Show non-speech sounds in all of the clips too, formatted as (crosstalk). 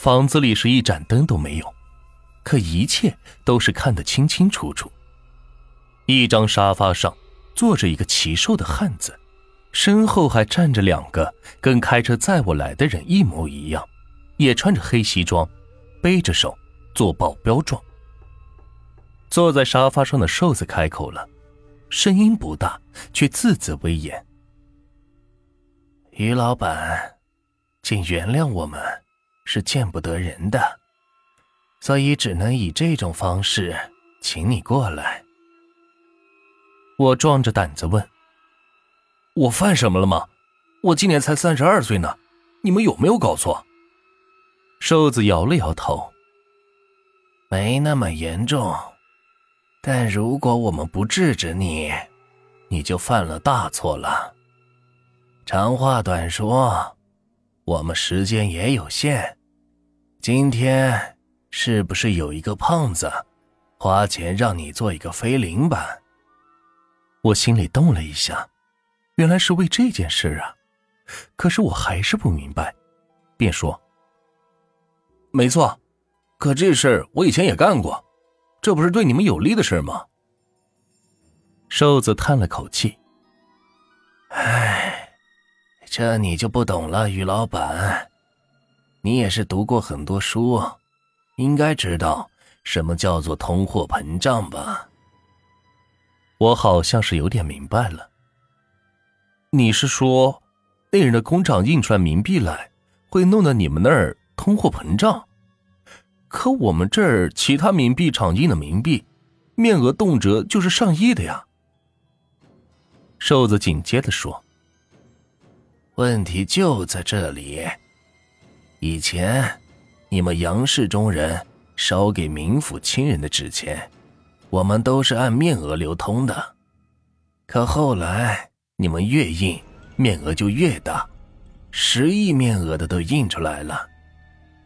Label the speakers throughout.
Speaker 1: 房子里是一盏灯都没有，可一切都是看得清清楚楚。一张沙发上坐着一个奇瘦的汉子，身后还站着两个跟开车载我来的人一模一样，也穿着黑西装，背着手做保镖状。坐在沙发上的瘦子开口了，声音不大，却字字威严：“于老板，请原谅我们。”是见不得人的，所以只能以这种方式请你过来。我壮着胆子问：“我犯什么了吗？我今年才三十二岁呢，你们有没有搞错？”瘦子摇了摇头：“没那么严重，但如果我们不制止你，你就犯了大错了。长话短说，我们时间也有限。”今天是不是有一个胖子花钱让你做一个飞灵板？我心里动了一下，原来是为这件事啊！可是我还是不明白，便说：“没错，可这事我以前也干过，这不是对你们有利的事吗？”瘦子叹了口气：“唉，这你就不懂了，于老板。”你也是读过很多书，应该知道什么叫做通货膨胀吧？我好像是有点明白了。你是说，那人的工厂印出来冥币来，会弄得你们那儿通货膨胀？可我们这儿其他冥币厂印的冥币，面额动辄就是上亿的呀。瘦子紧接着说：“问题就在这里。”以前，你们杨氏中人烧给冥府亲人的纸钱，我们都是按面额流通的。可后来，你们越印面额就越大，十亿面额的都印出来了。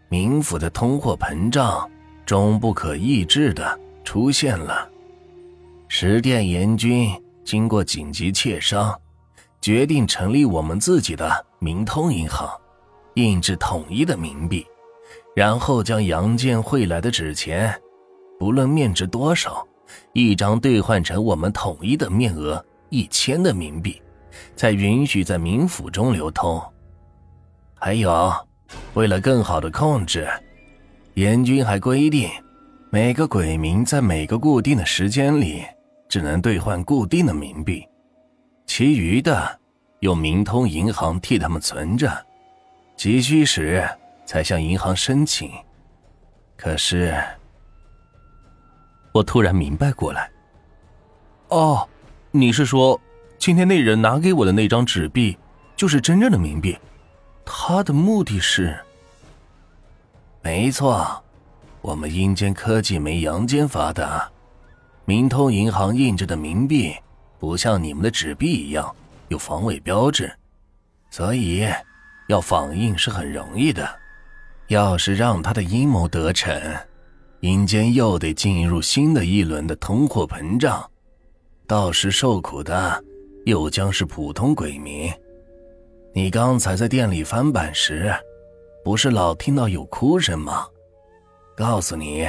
Speaker 1: 冥府的通货膨胀终不可抑制的出现了。十殿阎君经过紧急切商，决定成立我们自己的明通银行。印制统一的冥币，然后将杨建汇来的纸钱，不论面值多少，一张兑换成我们统一的面额一千的冥币，才允许在冥府中流通。还有，为了更好的控制，阎君还规定，每个鬼民在每个固定的时间里，只能兑换固定的冥币，其余的由明通银行替他们存着。急需时才向银行申请，可是我突然明白过来。哦，你是说，今天那人拿给我的那张纸币就是真正的冥币？他的目的是？没错，我们阴间科技没阳间发达，明通银行印制的冥币不像你们的纸币一样有防伪标志，所以。要仿印是很容易的，要是让他的阴谋得逞，阴间又得进入新的一轮的通货膨胀，到时受苦的又将是普通鬼民。你刚才在店里翻版时，不是老听到有哭声吗？告诉你，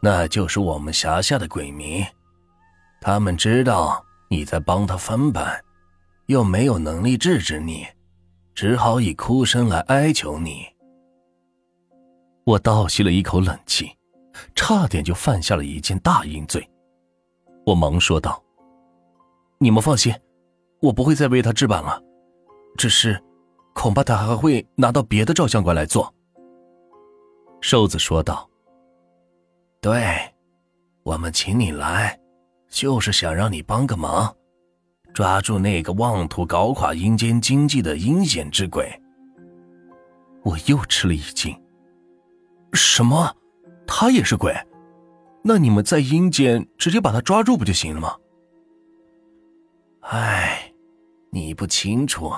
Speaker 1: 那就是我们辖下的鬼民，他们知道你在帮他翻版，又没有能力制止你。只好以哭声来哀求你。我倒吸了一口冷气，差点就犯下了一件大阴罪。我忙说道：“你们放心，我不会再为他置办了。只是，恐怕他还会拿到别的照相馆来做。”瘦子说道：“对，我们请你来，就是想让你帮个忙。”抓住那个妄图搞垮阴间经济的阴险之鬼！我又吃了一惊。什么？他也是鬼？那你们在阴间直接把他抓住不就行了吗？唉，你不清楚，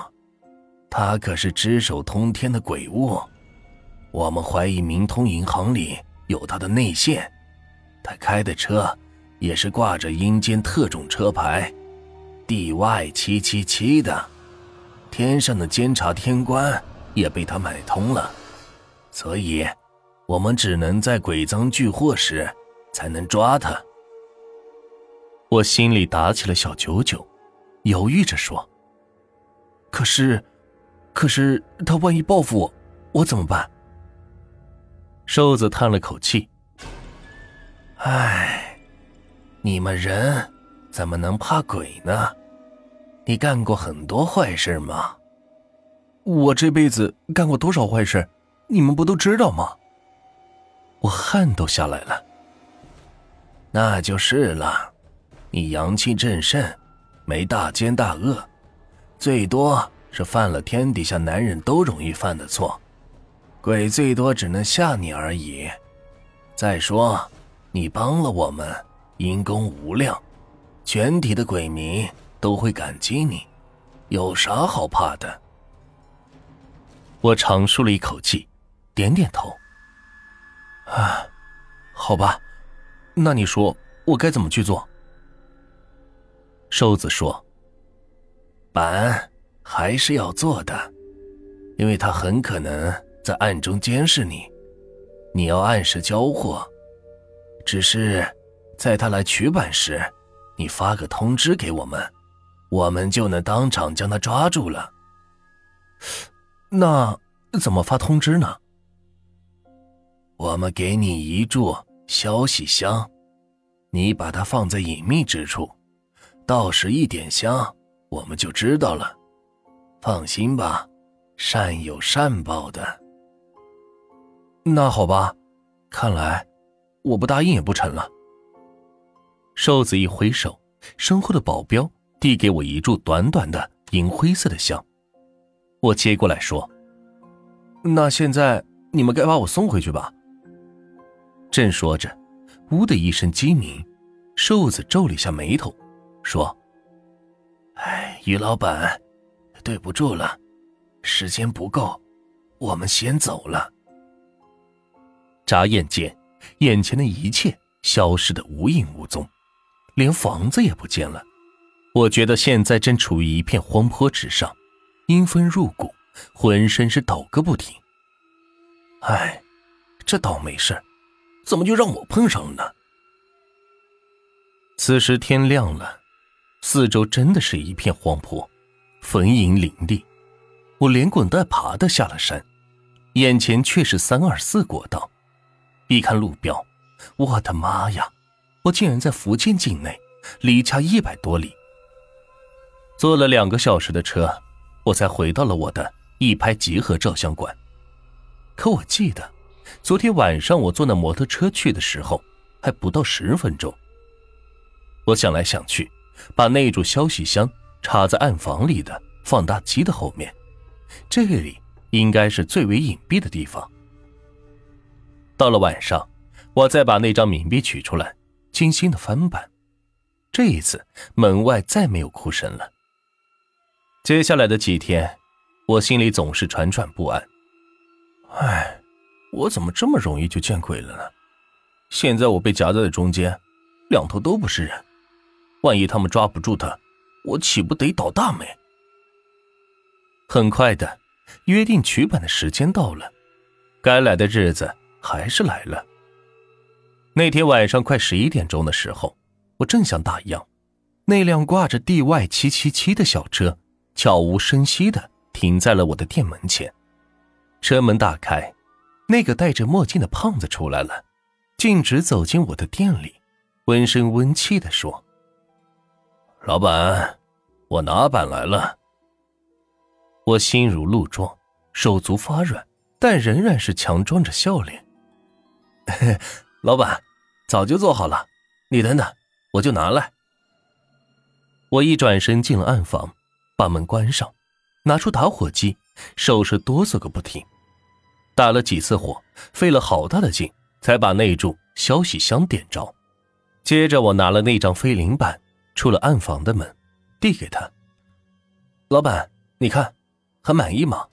Speaker 1: 他可是只手通天的鬼物。我们怀疑明通银行里有他的内线，他开的车也是挂着阴间特种车牌。DY 七七七的，天上的监察天官也被他买通了，所以我们只能在鬼赃俱获时才能抓他。
Speaker 2: 我心里打起了小九九，犹豫着说：“可是，可是他万一报复我，我怎么办？”
Speaker 1: 瘦子叹了口气：“唉，你们人怎么能怕鬼呢？你干过很多坏事吗？”
Speaker 2: 我这辈子干过多少坏事，你们不都知道吗？
Speaker 1: 我汗都下来了。那就是了，你阳气正盛，没大奸大恶，最多是犯了天底下男人都容易犯的错，鬼最多只能吓你而已。再说，你帮了我们，因功无量，全体的鬼民都会感激你，有啥好怕的？
Speaker 2: 我长舒了一口气，点点头。啊，好吧，那你说我该怎么去做？
Speaker 1: 瘦子说：“板还是要做的，因为他很可能在暗中监视你，你要按时交货。只是在他来取板时，你发个通知给我们，我们就能当场将他抓住了。”
Speaker 2: 那怎么发通知呢？
Speaker 1: 我们给你一注消息香，你把它放在隐秘之处，到时一点香，我们就知道了。放心吧，善有善报的。
Speaker 2: 那好吧，看来我不答应也不成了。瘦子一挥手，身后的保镖递给我一柱短短的银灰色的香。我接过来说：“那现在你们该把我送回去吧。”正说着，呜的一声鸡鸣，瘦子皱了一下眉头，说：“
Speaker 1: 哎，于老板，对不住了，时间不够，我们先走了。”
Speaker 2: 眨眼间，眼前的一切消失的无影无踪，连房子也不见了。我觉得现在正处于一片荒坡之上。阴风入骨，浑身是抖个不停。唉，这倒霉事怎么就让我碰上了呢？此时天亮了，四周真的是一片荒坡，坟茔林立。我连滚带爬的下了山，眼前却是三二四国道。一看路标，我的妈呀！我竟然在福建境内，离家一百多里。坐了两个小时的车。我才回到了我的一拍即合照相馆，可我记得，昨天晚上我坐那摩托车去的时候，还不到十分钟。我想来想去，把那组消息箱插在暗房里的放大机的后面，这里应该是最为隐蔽的地方。到了晚上，我再把那张冥币取出来，精心的翻版。这一次，门外再没有哭声了。接下来的几天，我心里总是惴惴不安。唉，我怎么这么容易就见鬼了呢？现在我被夹在了中间，两头都不是人。万一他们抓不住他，我岂不得倒大霉？很快的，约定取板的时间到了，该来的日子还是来了。那天晚上快十一点钟的时候，我正想打烊，那辆挂着 DY 七七七的小车。悄无声息的停在了我的店门前，车门打开，那个戴着墨镜的胖子出来了，径直走进我的店里，温声温气的说：“
Speaker 1: 老板，我拿板来了。”
Speaker 2: 我心如鹿撞，手足发软，但仍然是强装着笑脸：“ (laughs) 老板，早就做好了，你等等，我就拿来。”我一转身进了暗房。把门关上，拿出打火机，手是哆嗦个不停。打了几次火，费了好大的劲，才把那柱消息箱点着。接着，我拿了那张飞灵板，出了暗房的门，递给他。老板，你看，还满意吗？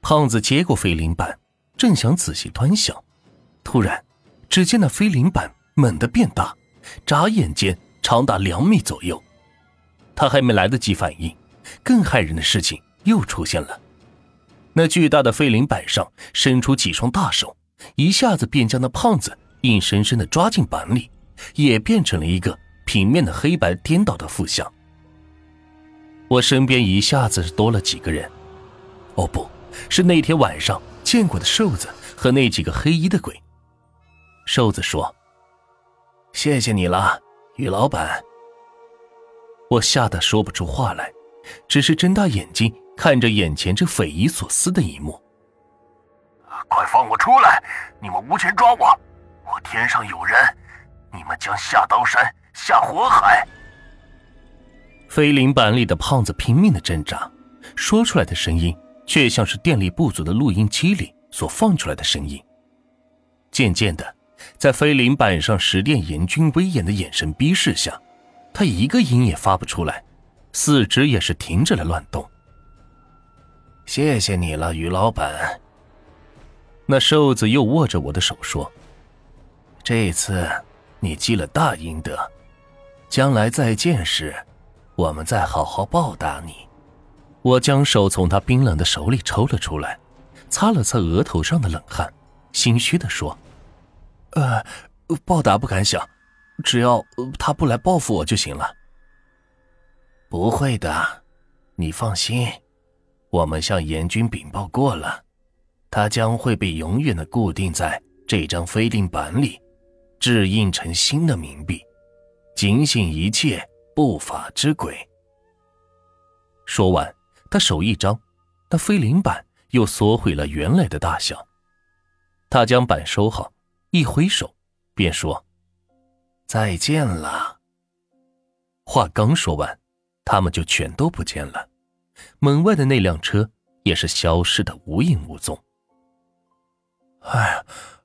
Speaker 2: 胖子接过飞灵板，正想仔细端详，突然，只见那飞灵板猛地变大，眨眼间长达两米左右。他还没来得及反应。更骇人的事情又出现了，那巨大的飞灵板上伸出几双大手，一下子便将那胖子硬生生的抓进板里，也变成了一个平面的黑白颠倒的负像。我身边一下子多了几个人，哦，不是那天晚上见过的瘦子和那几个黑衣的鬼。瘦子说：“
Speaker 1: 谢谢你了，于老板。”
Speaker 2: 我吓得说不出话来，只是睁大眼睛看着眼前这匪夷所思的一幕。
Speaker 1: 快放我出来！你们无权抓我，我天上有人，你们将下刀山，下火海。
Speaker 2: 飞灵板里的胖子拼命的挣扎，说出来的声音却像是电力不足的录音机里所放出来的声音。渐渐的，在飞灵板上十殿阎君威严的眼神逼视下，他一个音也发不出来，四肢也是停止了乱动。
Speaker 1: 谢谢你了，于老板。
Speaker 2: 那瘦子又握着我的手说：“
Speaker 1: 这一次你积了大阴德，将来再见时，我们再好好报答你。”
Speaker 2: 我将手从他冰冷的手里抽了出来，擦了擦额头上的冷汗，心虚的说：“
Speaker 1: 呃，报答不敢想，只要他不来报复我就行了。”不会的，你放心，我们向严军禀报过了。他将会被永远的固定在这张飞令板里，制印成新的冥币，警醒一切不法之鬼。
Speaker 2: 说完，他手一张，那飞灵板又缩回了原来的大小。他将板收好，一挥手，便说：“
Speaker 1: 再见了。”
Speaker 2: 话刚说完，他们就全都不见了。门外的那辆车也是消失的无影无踪。
Speaker 1: 哎，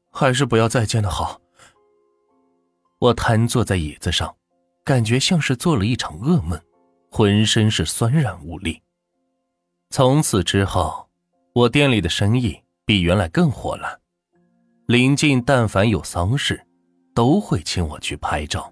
Speaker 1: 还是不要再见的好。
Speaker 2: 我瘫坐在椅子上，感觉像是做了一场噩梦，浑身是酸软无力。从此之后，我店里的生意比原来更火了。临近但凡有丧事，都会请我去拍照。